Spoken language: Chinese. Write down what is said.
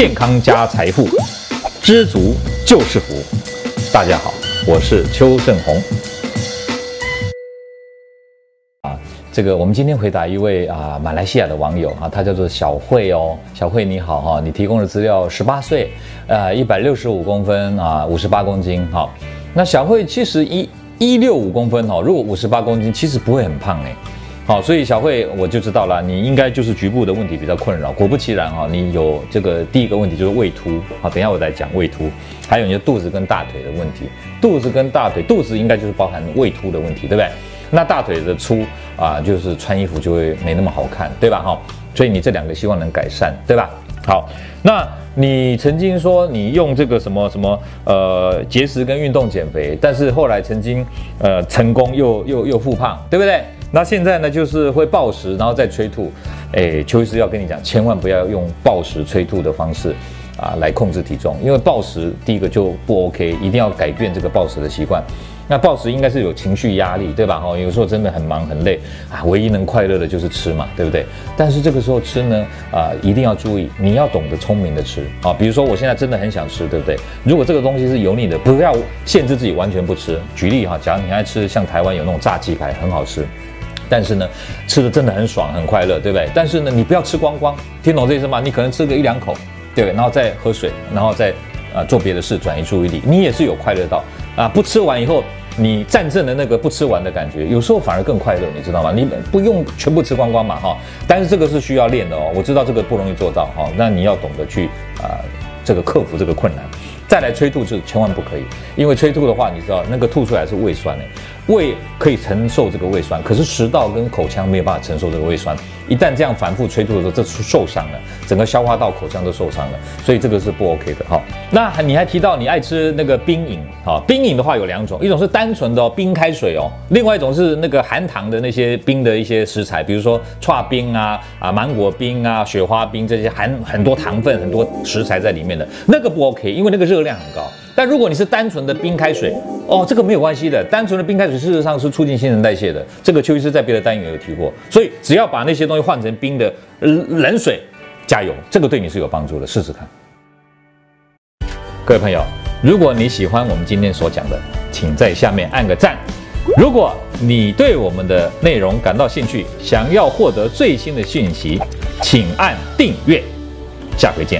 健康加财富，知足就是福。大家好，我是邱正红。啊，这个我们今天回答一位啊马来西亚的网友啊，他叫做小慧哦，小慧你好哈，你提供的资料十八岁，呃一百六十五公分啊，五十八公斤好，那小慧其实一一六五公分哦，如果五十八公斤其实不会很胖哎。好，所以小慧我就知道了，你应该就是局部的问题比较困扰。果不其然哈，你有这个第一个问题就是胃凸。好，等一下我再讲胃凸，还有你的肚子跟大腿的问题。肚子跟大腿，肚子应该就是包含胃凸的问题，对不对？那大腿的粗啊，就是穿衣服就会没那么好看，对吧？哈，所以你这两个希望能改善，对吧？好，那你曾经说你用这个什么什么呃节食跟运动减肥，但是后来曾经呃成功又又又复胖，对不对？那现在呢，就是会暴食，然后再催吐。哎，邱医师要跟你讲，千万不要用暴食催吐的方式啊来控制体重，因为暴食第一个就不 OK，一定要改变这个暴食的习惯。那暴食应该是有情绪压力，对吧？哈，有时候真的很忙很累啊，唯一能快乐的就是吃嘛，对不对？但是这个时候吃呢，啊，一定要注意，你要懂得聪明的吃啊。比如说我现在真的很想吃，对不对？如果这个东西是油腻的，不要限制自己完全不吃。举例哈，假如你爱吃像台湾有那种炸鸡排，很好吃。但是呢，吃的真的很爽，很快乐，对不对？但是呢，你不要吃光光，听懂这意思吗？你可能吃个一两口，对？然后再喝水，然后再啊做别的事，转移注意力，你也是有快乐到啊。不吃完以后，你战胜了那个不吃完的感觉，有时候反而更快乐，你知道吗？你不用全部吃光光嘛，哈。但是这个是需要练的哦，我知道这个不容易做到哈。那你要懂得去啊，这个克服这个困难。再来催吐是千万不可以，因为催吐的话，你知道那个吐出来是胃酸诶，胃可以承受这个胃酸，可是食道跟口腔没有办法承受这个胃酸。一旦这样反复催吐的时候，这是受伤了，整个消化道、口腔都受伤了，所以这个是不 OK 的哈。那你还提到你爱吃那个冰饮哈，冰饮的话有两种，一种是单纯的冰开水哦，另外一种是那个含糖的那些冰的一些食材，比如说剉冰啊啊芒果冰啊雪花冰这些含很多糖分、很多食材在里面的那个不 OK，因为那个热量很高。但如果你是单纯的冰开水哦，这个没有关系的，单纯的冰开水事实上是促进新陈代谢的，这个邱医师在别的单元有提过，所以只要把那些东西换成冰的冷水，加油，这个对你是有帮助的，试试看。各位朋友，如果你喜欢我们今天所讲的，请在下面按个赞。如果你对我们的内容感到兴趣，想要获得最新的讯息，请按订阅。下回见。